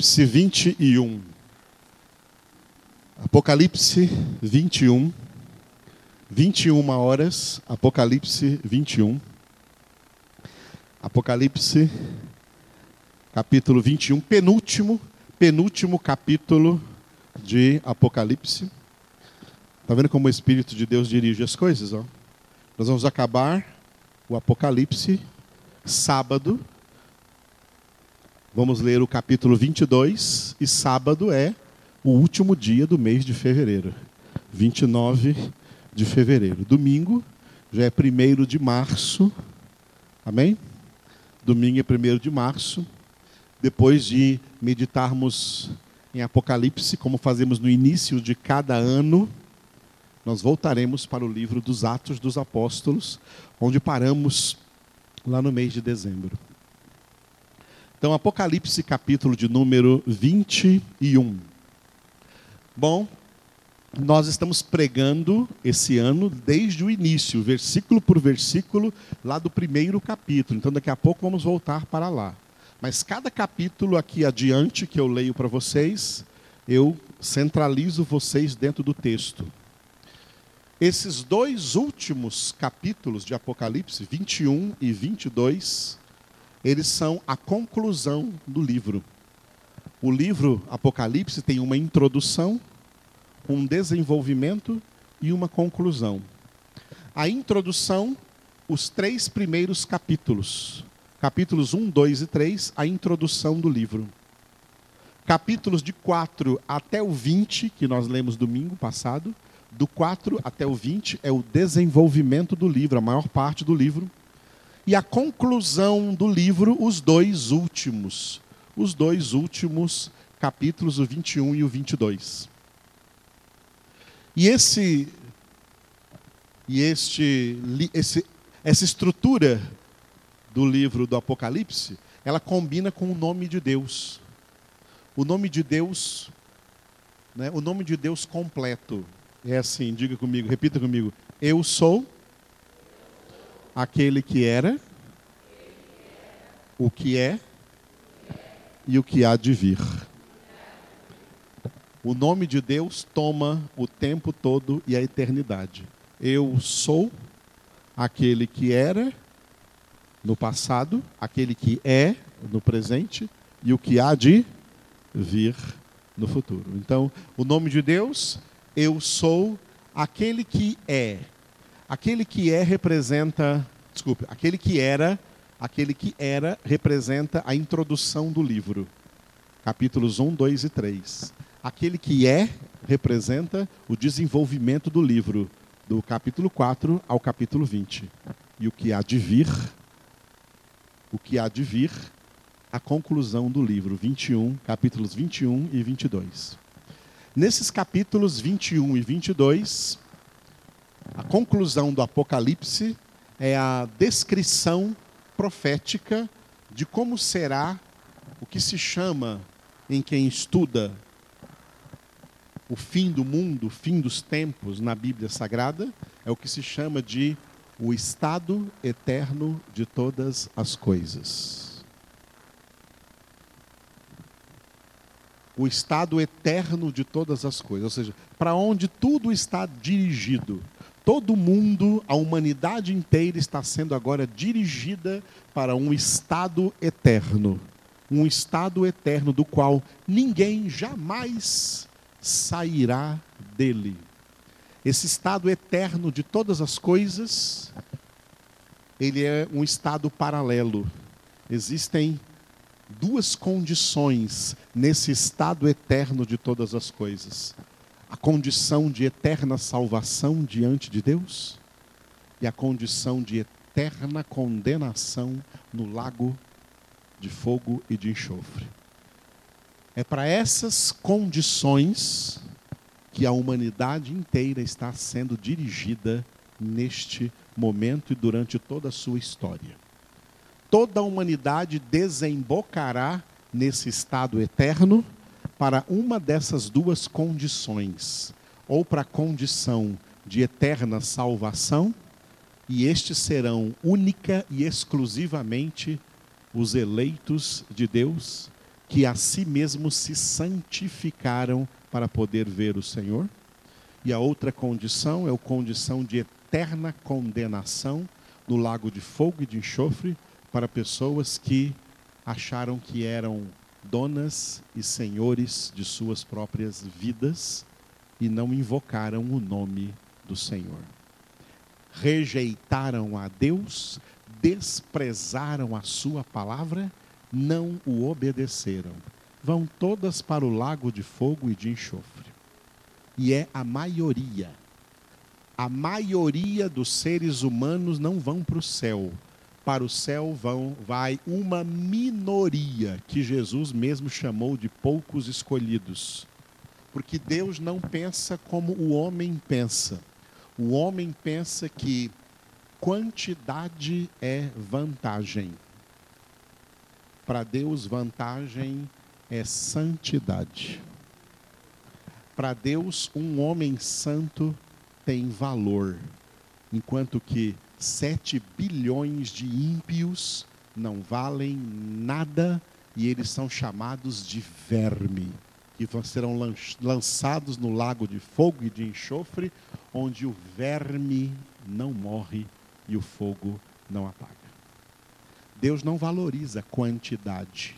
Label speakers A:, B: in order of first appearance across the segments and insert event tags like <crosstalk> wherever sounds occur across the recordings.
A: Apocalipse 21. Apocalipse 21. 21 horas. Apocalipse 21. Apocalipse, capítulo 21, penúltimo, penúltimo capítulo de Apocalipse. Está vendo como o Espírito de Deus dirige as coisas? Ó? Nós vamos acabar o Apocalipse sábado. Vamos ler o capítulo 22 e sábado é o último dia do mês de fevereiro. 29 de fevereiro. Domingo já é 1 de março. Amém? Domingo é 1 de março. Depois de meditarmos em Apocalipse, como fazemos no início de cada ano, nós voltaremos para o livro dos Atos dos Apóstolos, onde paramos lá no mês de dezembro. Então, Apocalipse, capítulo de número 21. Bom, nós estamos pregando esse ano desde o início, versículo por versículo, lá do primeiro capítulo. Então, daqui a pouco vamos voltar para lá. Mas cada capítulo aqui adiante que eu leio para vocês, eu centralizo vocês dentro do texto. Esses dois últimos capítulos de Apocalipse, 21 e 22, eles são a conclusão do livro. O livro Apocalipse tem uma introdução, um desenvolvimento e uma conclusão. A introdução, os três primeiros capítulos. Capítulos 1, 2 e 3, a introdução do livro. Capítulos de 4 até o 20, que nós lemos domingo passado, do 4 até o 20 é o desenvolvimento do livro, a maior parte do livro e a conclusão do livro, os dois últimos. Os dois últimos capítulos, o 21 e o 22. E esse e este esse, essa estrutura do livro do Apocalipse, ela combina com o nome de Deus. O nome de Deus, né, o nome de Deus completo. É assim, diga comigo, repita comigo. Eu sou aquele que era, o que é e o que há de vir. O nome de Deus toma o tempo todo e a eternidade. Eu sou aquele que era no passado, aquele que é no presente e o que há de vir no futuro. Então, o nome de Deus, eu sou aquele que é. Aquele que é representa, desculpe, aquele que era, aquele que era representa a introdução do livro. Capítulos 1, 2 e 3. Aquele que é representa o desenvolvimento do livro, do capítulo 4 ao capítulo 20. E o que há de vir, o que há de vir, a conclusão do livro, 21, capítulos 21 e 22. Nesses capítulos 21 e 22, a conclusão do Apocalipse é a descrição profética de como será o que se chama em quem estuda o fim do mundo, o fim dos tempos na Bíblia Sagrada, é o que se chama de o estado eterno de todas as coisas. O estado eterno de todas as coisas, ou seja, para onde tudo está dirigido, Todo mundo, a humanidade inteira está sendo agora dirigida para um estado eterno. Um estado eterno do qual ninguém jamais sairá dele. Esse estado eterno de todas as coisas, ele é um estado paralelo. Existem duas condições nesse estado eterno de todas as coisas a condição de eterna salvação diante de Deus e a condição de eterna condenação no lago de fogo e de enxofre. É para essas condições que a humanidade inteira está sendo dirigida neste momento e durante toda a sua história. Toda a humanidade desembocará nesse estado eterno para uma dessas duas condições, ou para a condição de eterna salvação, e estes serão única e exclusivamente os eleitos de Deus que a si mesmos se santificaram para poder ver o Senhor. E a outra condição é a condição de eterna condenação no lago de fogo e de enxofre para pessoas que acharam que eram donas e senhores de suas próprias vidas e não invocaram o nome do Senhor. Rejeitaram a Deus, desprezaram a sua palavra, não o obedeceram. Vão todas para o lago de fogo e de enxofre. E é a maioria. A maioria dos seres humanos não vão para o céu. Para o céu vão vai uma minoria que Jesus mesmo chamou de poucos escolhidos. Porque Deus não pensa como o homem pensa. O homem pensa que quantidade é vantagem. Para Deus, vantagem é santidade. Para Deus, um homem santo tem valor, enquanto que sete bilhões de ímpios não valem nada e eles são chamados de verme, que serão lançados no lago de fogo e de enxofre, onde o verme não morre e o fogo não apaga. Deus não valoriza quantidade,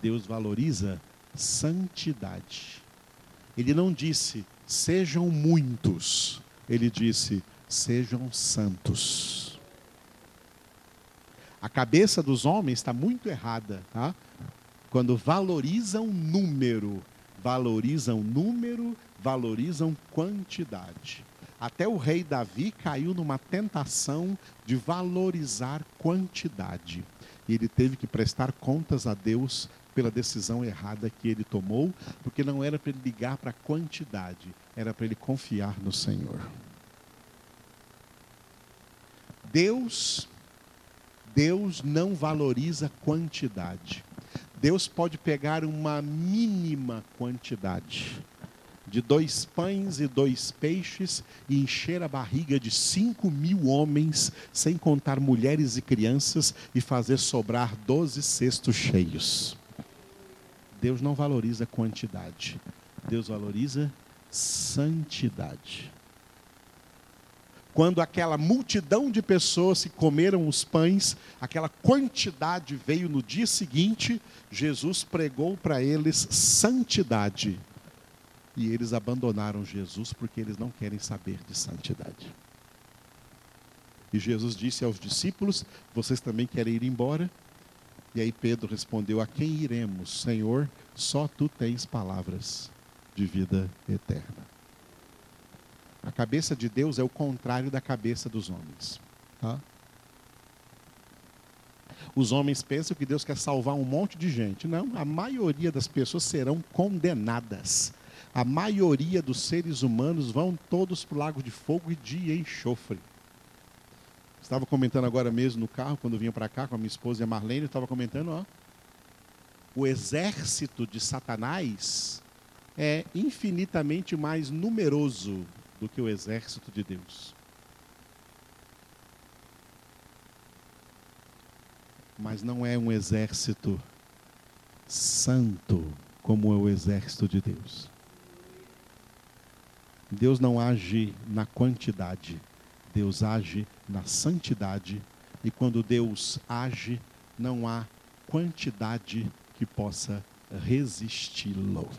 A: Deus valoriza santidade. Ele não disse, sejam muitos, ele disse, sejam santos. A cabeça dos homens está muito errada, tá? Quando valorizam número, valorizam número, valorizam quantidade. Até o rei Davi caiu numa tentação de valorizar quantidade. E ele teve que prestar contas a Deus pela decisão errada que ele tomou, porque não era para ele ligar para a quantidade, era para ele confiar no Senhor. Deus Deus não valoriza quantidade. Deus pode pegar uma mínima quantidade de dois pães e dois peixes e encher a barriga de cinco mil homens, sem contar mulheres e crianças, e fazer sobrar doze cestos cheios. Deus não valoriza quantidade, Deus valoriza santidade. Quando aquela multidão de pessoas que comeram os pães, aquela quantidade veio no dia seguinte, Jesus pregou para eles santidade e eles abandonaram Jesus porque eles não querem saber de santidade. E Jesus disse aos discípulos: Vocês também querem ir embora? E aí Pedro respondeu: A quem iremos, Senhor? Só tu tens palavras de vida eterna. A cabeça de Deus é o contrário da cabeça dos homens. Tá? Os homens pensam que Deus quer salvar um monte de gente. Não, a maioria das pessoas serão condenadas a maioria dos seres humanos vão todos para o lago de fogo e de enxofre. Estava comentando agora mesmo no carro, quando vinha para cá com a minha esposa e a Marlene, estava comentando, ó, o exército de Satanás é infinitamente mais numeroso do que o exército de Deus. Mas não é um exército santo como é o exército de Deus. Deus não age na quantidade, Deus age na santidade. E quando Deus age, não há quantidade que possa resisti-lo.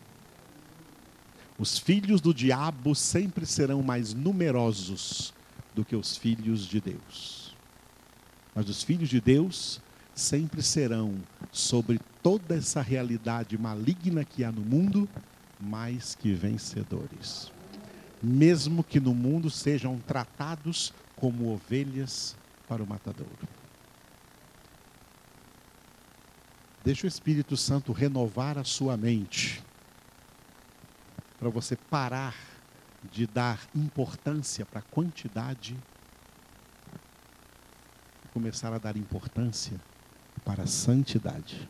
A: Os filhos do diabo sempre serão mais numerosos do que os filhos de Deus. Mas os filhos de Deus sempre serão, sobre toda essa realidade maligna que há no mundo, mais que vencedores mesmo que no mundo sejam tratados como ovelhas para o matadouro. Deixa o Espírito Santo renovar a sua mente, para você parar de dar importância para a quantidade e começar a dar importância para a santidade.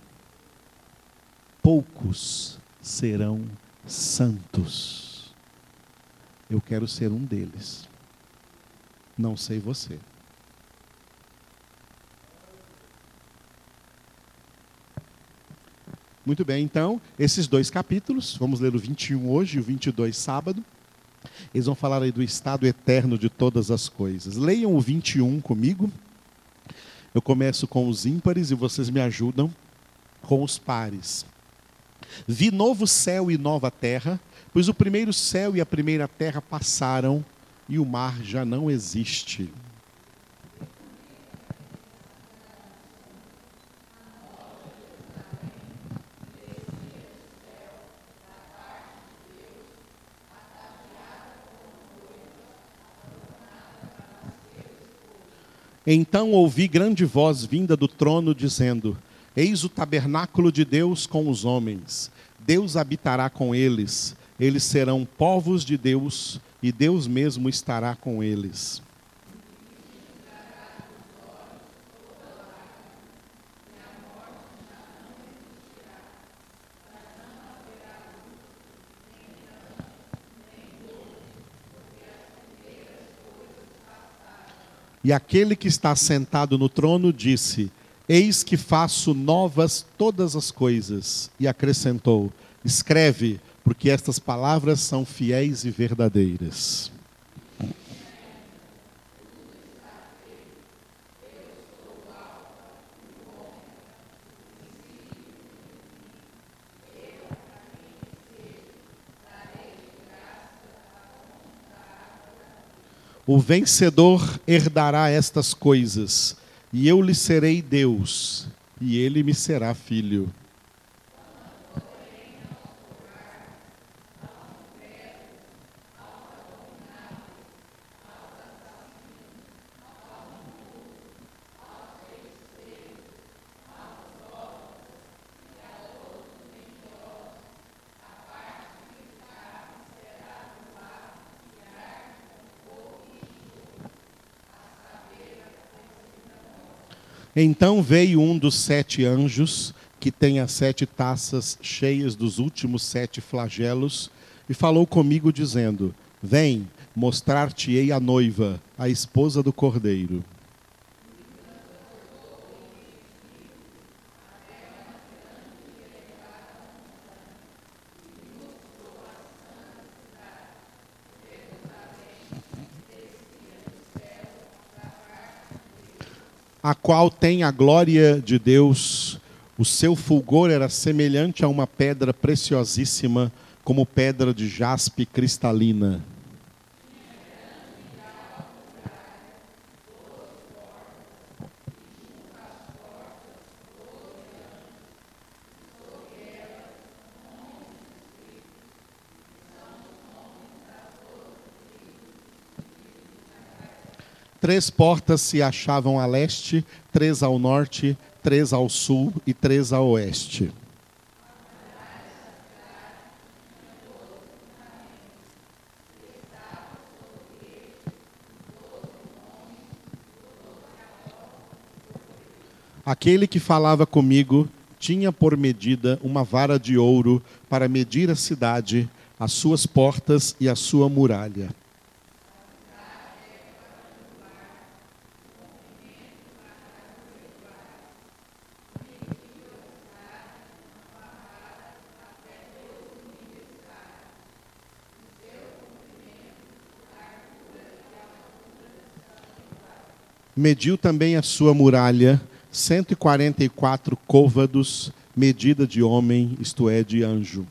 A: Poucos serão santos eu quero ser um deles. Não sei você. Muito bem, então, esses dois capítulos, vamos ler o 21 hoje e o 22 sábado. Eles vão falar aí do estado eterno de todas as coisas. Leiam o 21 comigo. Eu começo com os ímpares e vocês me ajudam com os pares. Vi novo céu e nova terra, pois o primeiro céu e a primeira terra passaram e o mar já não existe. Então ouvi grande voz vinda do trono dizendo: Eis o tabernáculo de Deus com os homens. Deus habitará com eles. Eles serão povos de Deus e Deus mesmo estará com eles. E aquele que está sentado no trono disse: Eis que faço novas todas as coisas. E acrescentou: Escreve, porque estas palavras são fiéis e verdadeiras. O vencedor herdará estas coisas, e eu lhe serei Deus, e ele me será filho. Então veio um dos sete anjos, que tem as sete taças cheias dos últimos sete flagelos, e falou comigo, dizendo: Vem, mostrar-te-ei a noiva, a esposa do cordeiro. a qual tem a glória de Deus. O seu fulgor era semelhante a uma pedra preciosíssima, como pedra de jaspe cristalina. Três portas se achavam a leste, três ao norte, três ao sul e três a oeste. Aquele que falava comigo tinha por medida uma vara de ouro para medir a cidade, as suas portas e a sua muralha. Mediu também a sua muralha, 144 côvados, medida de homem, isto é, de anjo.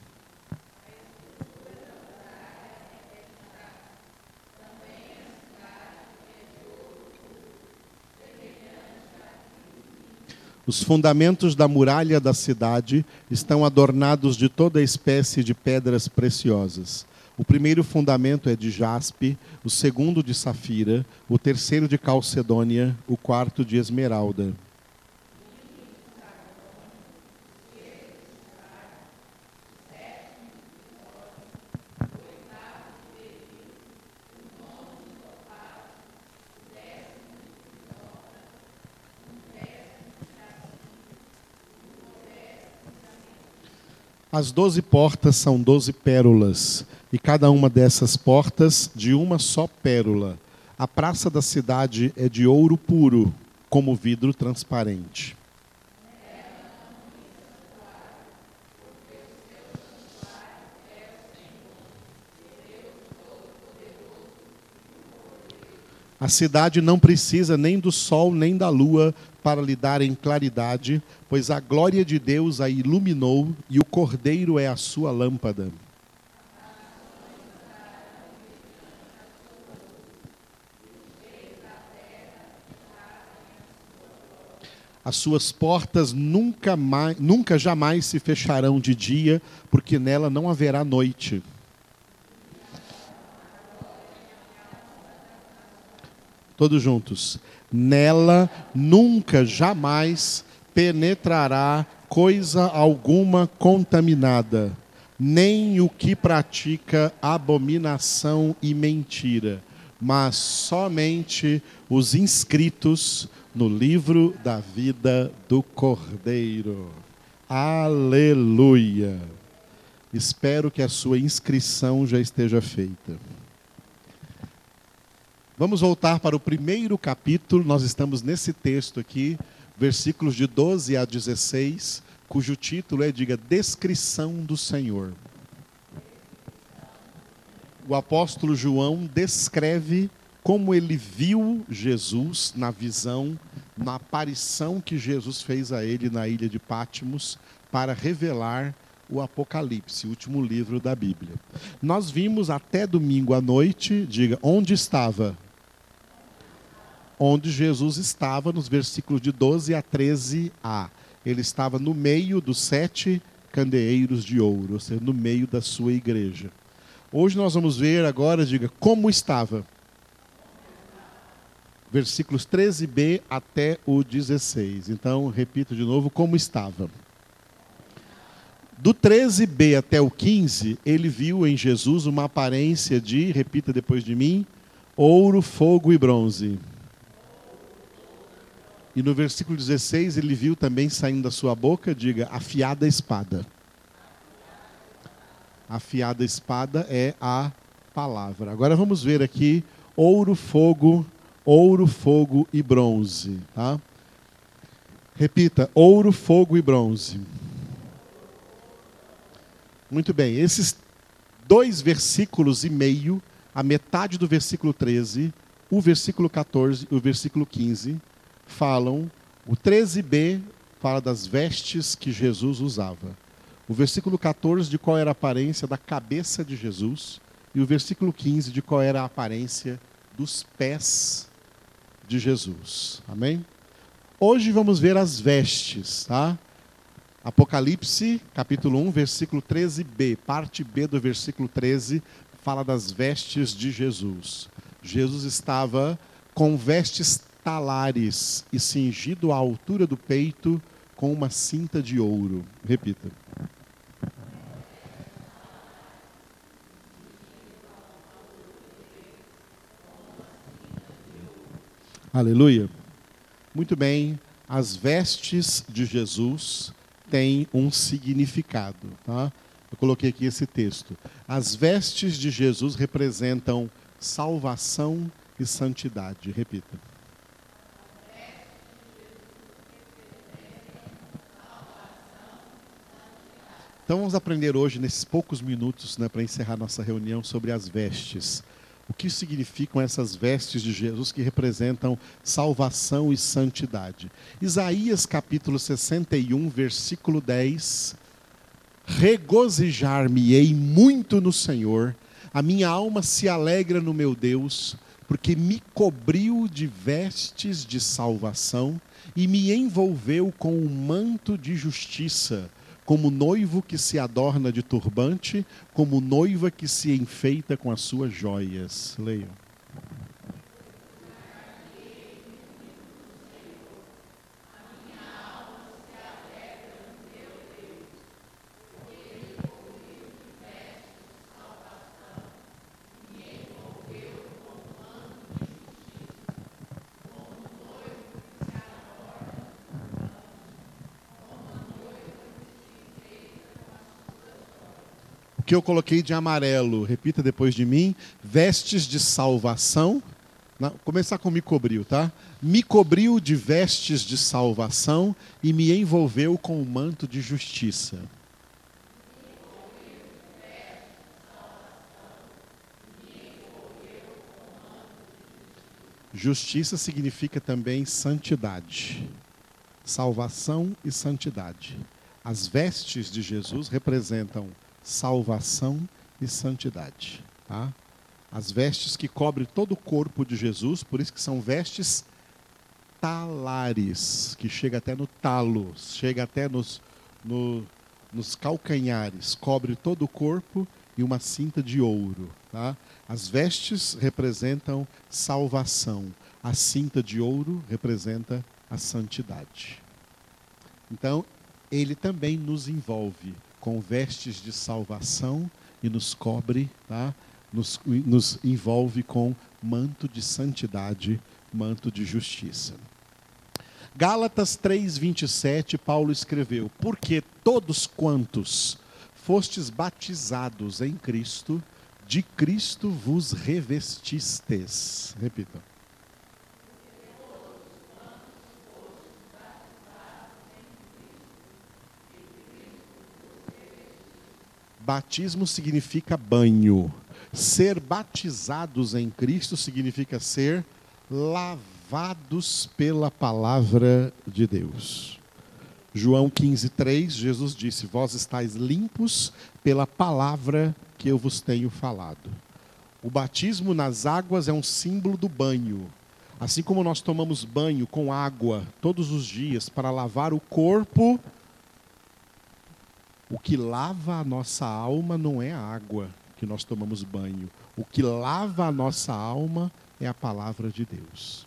A: Os fundamentos da muralha da cidade estão adornados de toda espécie de pedras preciosas. O primeiro fundamento é de jaspe, o segundo de safira, o terceiro de calcedônia, o quarto de esmeralda. As doze portas são doze pérolas, e cada uma dessas portas de uma só pérola. A praça da cidade é de ouro puro, como vidro transparente. A cidade não precisa nem do sol nem da lua para lhe darem claridade, pois a glória de Deus a iluminou e o cordeiro é a sua lâmpada. As suas portas nunca, mais, nunca jamais se fecharão de dia, porque nela não haverá noite. Todos juntos. Nela nunca jamais penetrará coisa alguma contaminada, nem o que pratica abominação e mentira, mas somente os inscritos no livro da vida do Cordeiro. Aleluia! Espero que a sua inscrição já esteja feita. Vamos voltar para o primeiro capítulo, nós estamos nesse texto aqui, versículos de 12 a 16, cujo título é, diga, Descrição do Senhor. O apóstolo João descreve como ele viu Jesus na visão, na aparição que Jesus fez a ele na ilha de Pátimos, para revelar o Apocalipse, o último livro da Bíblia. Nós vimos até domingo à noite, diga, onde estava? Onde Jesus estava, nos versículos de 12 a 13a. Ele estava no meio dos sete candeeiros de ouro, ou seja, no meio da sua igreja. Hoje nós vamos ver agora, diga, como estava versículos 13b até o 16. Então, repito de novo como estava. Do 13b até o 15, ele viu em Jesus uma aparência de, repita depois de mim, ouro, fogo e bronze. E no versículo 16, ele viu também saindo da sua boca, diga, afiada espada. Afiada espada é a palavra. Agora vamos ver aqui ouro, fogo ouro, fogo e bronze. Tá? Repita: ouro, fogo e bronze. Muito bem, esses dois versículos e meio, a metade do versículo 13, o versículo 14 e o versículo 15, falam. O 13b fala das vestes que Jesus usava. O versículo 14 de qual era a aparência da cabeça de Jesus. E o versículo 15 de qual era a aparência dos pés de Jesus. Amém? Hoje vamos ver as vestes, tá? Apocalipse, capítulo 1, versículo 13b, parte B do versículo 13, fala das vestes de Jesus. Jesus estava com vestes talares e cingido à altura do peito com uma cinta de ouro. Repita. Aleluia. Muito bem, as vestes de Jesus têm um significado. Tá? Eu coloquei aqui esse texto. As vestes de Jesus representam salvação e santidade. Repita. Então vamos aprender hoje, nesses poucos minutos, né, para encerrar nossa reunião, sobre as vestes o que significam essas vestes de Jesus que representam salvação e santidade. Isaías capítulo 61, versículo 10. Regozijar-me-ei muito no Senhor, a minha alma se alegra no meu Deus, porque me cobriu de vestes de salvação e me envolveu com um manto de justiça como noivo que se adorna de turbante, como noiva que se enfeita com as suas joias. Leiam. Que eu coloquei de amarelo, repita depois de mim, vestes de salvação. Não, começar com me cobriu, tá? Me cobriu de vestes de salvação e me envolveu com o manto de justiça. Justiça significa também santidade, salvação e santidade. As vestes de Jesus representam salvação e santidade. Tá? As vestes que cobrem todo o corpo de Jesus, por isso que são vestes talares, que chega até no talo, chega até nos, no, nos calcanhares, cobre todo o corpo e uma cinta de ouro. Tá? As vestes representam salvação, a cinta de ouro representa a santidade. Então, ele também nos envolve com vestes de salvação e nos cobre, tá? nos, nos envolve com manto de santidade, manto de justiça. Gálatas 3:27, Paulo escreveu: Porque todos quantos fostes batizados em Cristo, de Cristo vos revestistes. Repita. Batismo significa banho. Ser batizados em Cristo significa ser lavados pela palavra de Deus. João 15:3, Jesus disse: Vós estáis limpos pela palavra que eu vos tenho falado. O batismo nas águas é um símbolo do banho. Assim como nós tomamos banho com água todos os dias para lavar o corpo, o que lava a nossa alma não é a água que nós tomamos banho. O que lava a nossa alma é a palavra de Deus.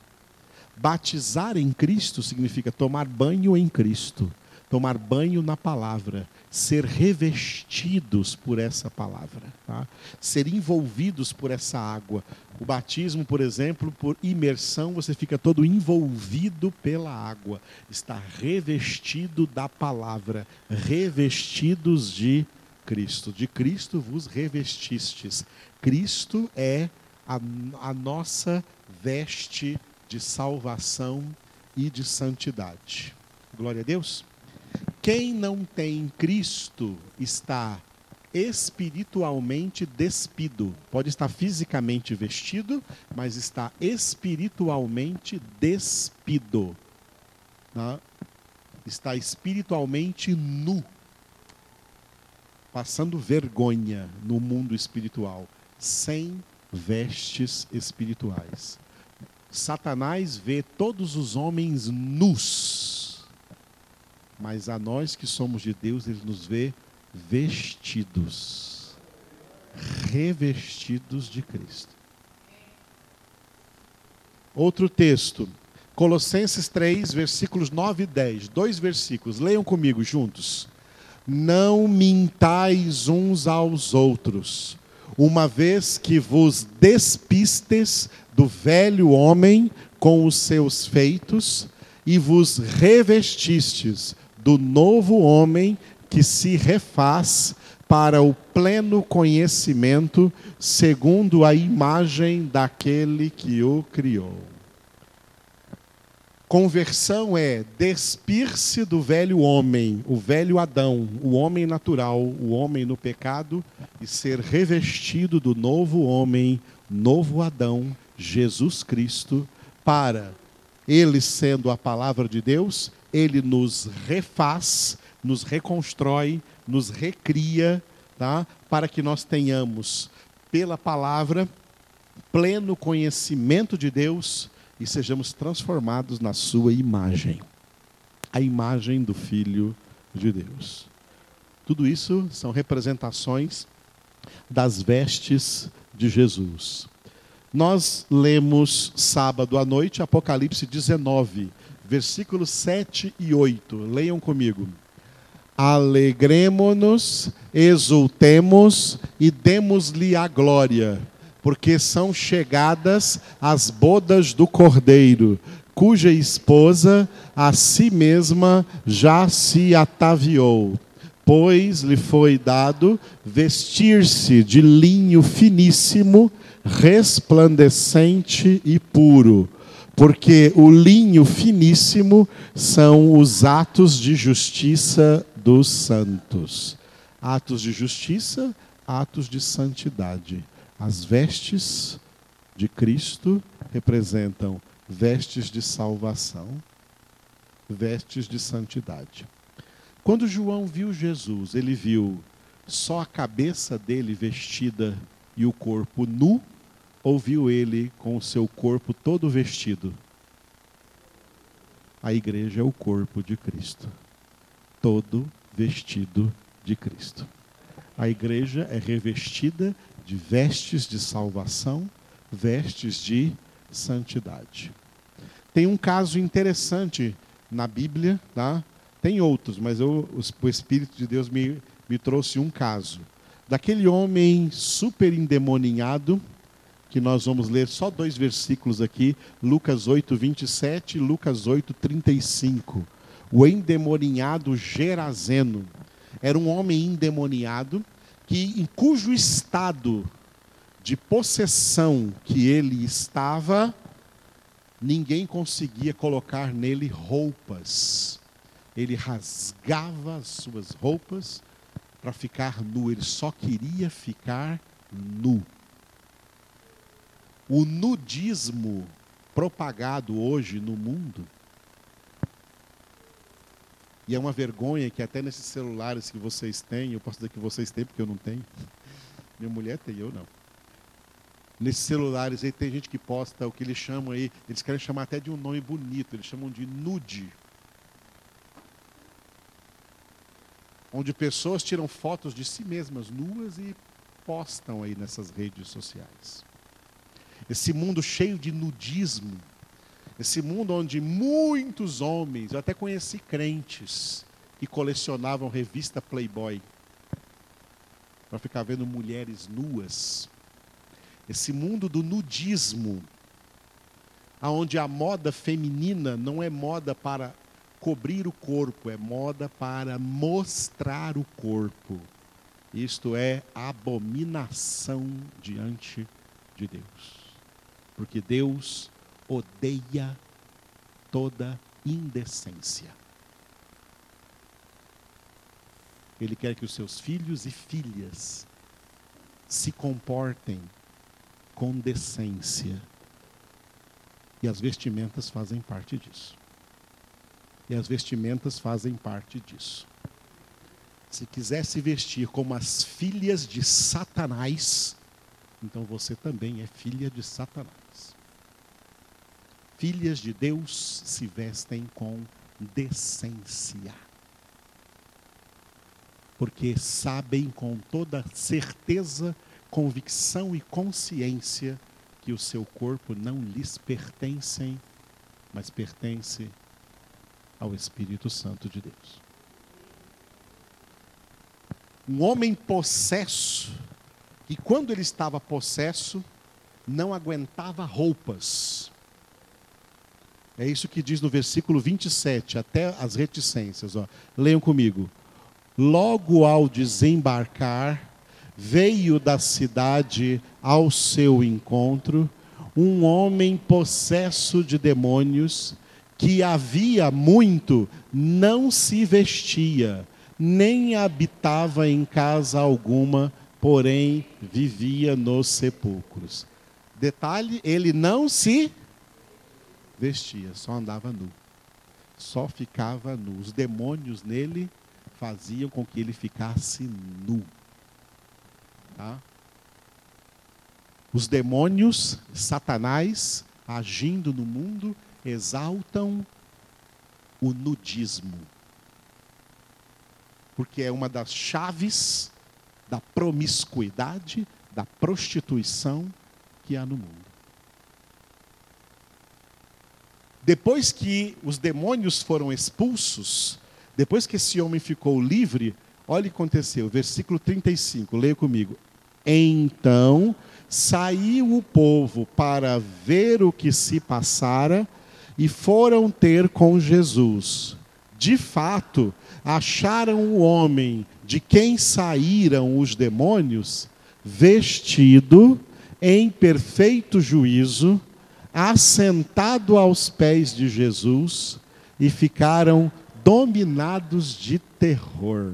A: Batizar em Cristo significa tomar banho em Cristo, tomar banho na palavra, ser revestidos por essa palavra, tá? ser envolvidos por essa água. O batismo, por exemplo, por imersão, você fica todo envolvido pela água, está revestido da palavra, revestidos de Cristo. De Cristo vos revestistes. Cristo é a, a nossa veste de salvação e de santidade. Glória a Deus. Quem não tem Cristo está espiritualmente despido. Pode estar fisicamente vestido, mas está espiritualmente despido. Tá? Está espiritualmente nu, passando vergonha no mundo espiritual, sem vestes espirituais. Satanás vê todos os homens nus, mas a nós que somos de Deus, ele nos vê vestidos, revestidos de Cristo. Outro texto, Colossenses 3, versículos 9 e 10. Dois versículos, leiam comigo juntos. Não mintais uns aos outros, uma vez que vos despistes do velho homem com os seus feitos e vos revestistes do novo homem que se refaz para o pleno conhecimento, segundo a imagem daquele que o criou. Conversão é despir-se do velho homem, o velho Adão, o homem natural, o homem no pecado, e ser revestido do novo homem, novo Adão, Jesus Cristo, para ele sendo a palavra de Deus, ele nos refaz, nos reconstrói, nos recria, tá? Para que nós tenhamos pela palavra pleno conhecimento de Deus e sejamos transformados na sua imagem. A imagem do filho de Deus. Tudo isso são representações das vestes de Jesus. Nós lemos sábado à noite Apocalipse 19, versículos 7 e 8. Leiam comigo. Alegremo-nos, exultemos e demos-lhe a glória, porque são chegadas as bodas do Cordeiro, cuja esposa a si mesma já se ataviou pois lhe foi dado vestir-se de linho finíssimo, resplandecente e puro, porque o linho finíssimo são os atos de justiça dos santos. Atos de justiça, atos de santidade. As vestes de Cristo representam vestes de salvação, vestes de santidade. Quando João viu Jesus, ele viu só a cabeça dele vestida e o corpo nu, ou viu ele com o seu corpo todo vestido? A igreja é o corpo de Cristo, todo vestido de Cristo. A igreja é revestida de vestes de salvação, vestes de santidade. Tem um caso interessante na Bíblia, tá? Tem outros, mas eu, o Espírito de Deus me, me trouxe um caso. Daquele homem super endemoninhado, que nós vamos ler só dois versículos aqui, Lucas 8, 27 e Lucas 8, 35. O endemoninhado Gerazeno. Era um homem endemoniado que, em cujo estado de possessão que ele estava, ninguém conseguia colocar nele roupas. Ele rasgava as suas roupas para ficar nu, ele só queria ficar nu. O nudismo propagado hoje no mundo, e é uma vergonha que até nesses celulares que vocês têm, eu posso dizer que vocês têm porque eu não tenho. <laughs> Minha mulher tem, eu não nesses celulares aí tem gente que posta o que eles chamam aí, eles querem chamar até de um nome bonito, eles chamam de nude. Onde pessoas tiram fotos de si mesmas nuas e postam aí nessas redes sociais. Esse mundo cheio de nudismo, esse mundo onde muitos homens, eu até conheci crentes que colecionavam revista Playboy para ficar vendo mulheres nuas esse mundo do nudismo, aonde a moda feminina não é moda para cobrir o corpo, é moda para mostrar o corpo. Isto é abominação diante de Deus. Porque Deus odeia toda indecência. Ele quer que os seus filhos e filhas se comportem com decência. E as vestimentas fazem parte disso. E as vestimentas fazem parte disso. Se quiser se vestir como as filhas de Satanás, então você também é filha de Satanás. Filhas de Deus se vestem com decência. Porque sabem com toda certeza convicção e consciência que o seu corpo não lhes pertencem, mas pertence ao Espírito Santo de Deus. Um homem possesso, e quando ele estava possesso, não aguentava roupas. É isso que diz no versículo 27, até as reticências. Ó. Leiam comigo. Logo ao desembarcar, veio da cidade ao seu encontro um homem possesso de demônios que havia muito não se vestia, nem habitava em casa alguma, porém vivia nos sepulcros. Detalhe, ele não se vestia, só andava nu. Só ficava nu. Os demônios nele faziam com que ele ficasse nu. Tá? Os demônios, Satanás, agindo no mundo, exaltam o nudismo. Porque é uma das chaves da promiscuidade, da prostituição que há no mundo. Depois que os demônios foram expulsos, depois que esse homem ficou livre, olha o que aconteceu, versículo 35, leia comigo. Então saiu o povo para ver o que se passara e foram ter com Jesus. De fato, acharam o homem de quem saíram os demônios vestido em perfeito juízo, assentado aos pés de Jesus e ficaram dominados de terror.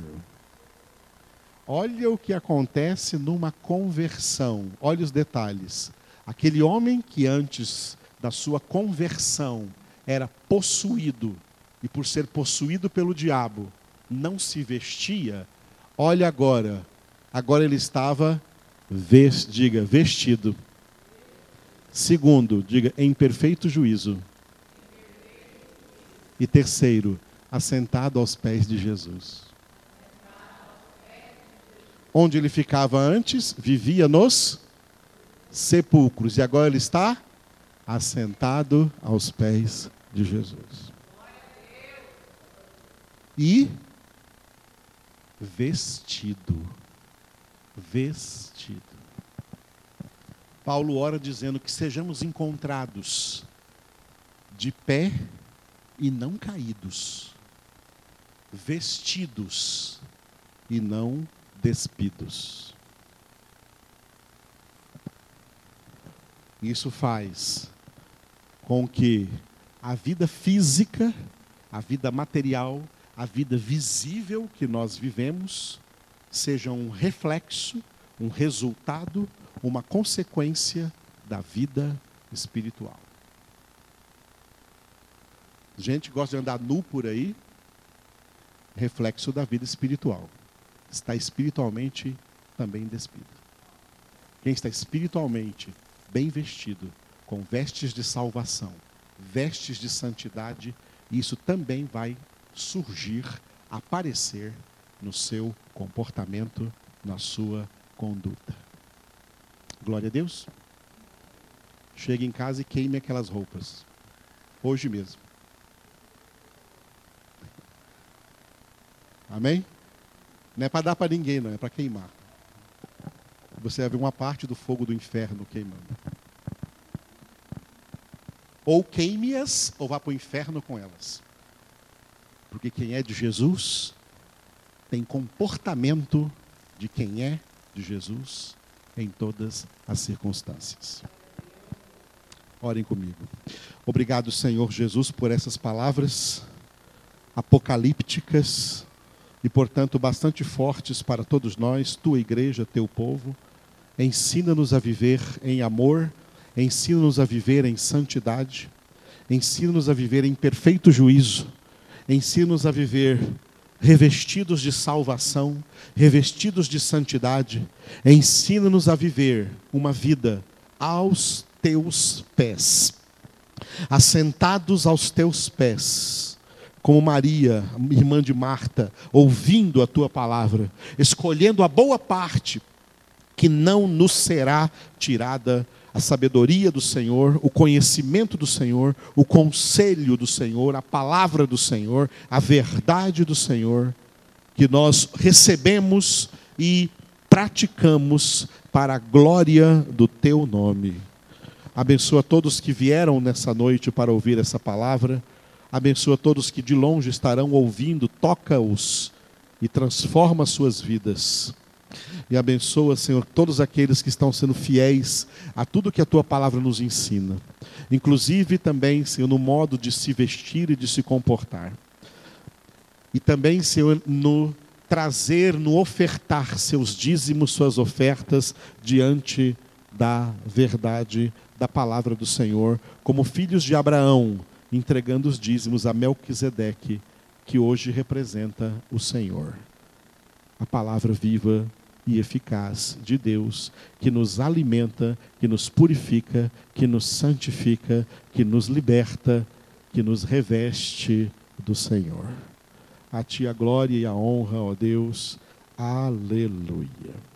A: Olha o que acontece numa conversão. Olha os detalhes. Aquele homem que antes da sua conversão era possuído, e por ser possuído pelo diabo, não se vestia, olha agora, agora ele estava, vest, diga, vestido. Segundo, diga, em perfeito juízo. E terceiro, assentado aos pés de Jesus. Onde ele ficava antes, vivia nos sepulcros. E agora ele está assentado aos pés de Jesus. E vestido. Vestido. Paulo ora dizendo que sejamos encontrados de pé e não caídos, vestidos e não despidos. Isso faz com que a vida física, a vida material, a vida visível que nós vivemos seja um reflexo, um resultado, uma consequência da vida espiritual. Gente gosta de andar nu por aí, reflexo da vida espiritual. Está espiritualmente também despido. Quem está espiritualmente bem vestido, com vestes de salvação, vestes de santidade, isso também vai surgir, aparecer no seu comportamento, na sua conduta. Glória a Deus. Chegue em casa e queime aquelas roupas. Hoje mesmo. <laughs> Amém? Não é para dar para ninguém, não, é para queimar. Você vai ver uma parte do fogo do inferno queimando. Ou queime-as, ou vá para o inferno com elas. Porque quem é de Jesus tem comportamento de quem é de Jesus em todas as circunstâncias. Orem comigo. Obrigado, Senhor Jesus, por essas palavras apocalípticas e, portanto, bastante fortes para todos nós, tua igreja, teu povo. Ensina-nos a viver em amor Ensina-nos a viver em santidade, ensina-nos a viver em perfeito juízo, ensina-nos a viver revestidos de salvação, revestidos de santidade, ensina-nos a viver uma vida aos teus pés, assentados aos teus pés, como Maria, irmã de Marta, ouvindo a tua palavra, escolhendo a boa parte que não nos será tirada a sabedoria do Senhor, o conhecimento do Senhor, o conselho do Senhor, a palavra do Senhor, a verdade do Senhor, que nós recebemos e praticamos para a glória do teu nome. Abençoa todos que vieram nessa noite para ouvir essa palavra. Abençoa todos que de longe estarão ouvindo, toca-os e transforma suas vidas. E abençoa, Senhor, todos aqueles que estão sendo fiéis a tudo que a tua palavra nos ensina. Inclusive também, Senhor, no modo de se vestir e de se comportar. E também, Senhor, no trazer, no ofertar seus dízimos, suas ofertas diante da verdade da palavra do Senhor, como filhos de Abraão, entregando os dízimos a Melquisedeque, que hoje representa o Senhor. A palavra viva e eficaz de Deus, que nos alimenta, que nos purifica, que nos santifica, que nos liberta, que nos reveste do Senhor. A Ti a glória e a honra, ó Deus. Aleluia.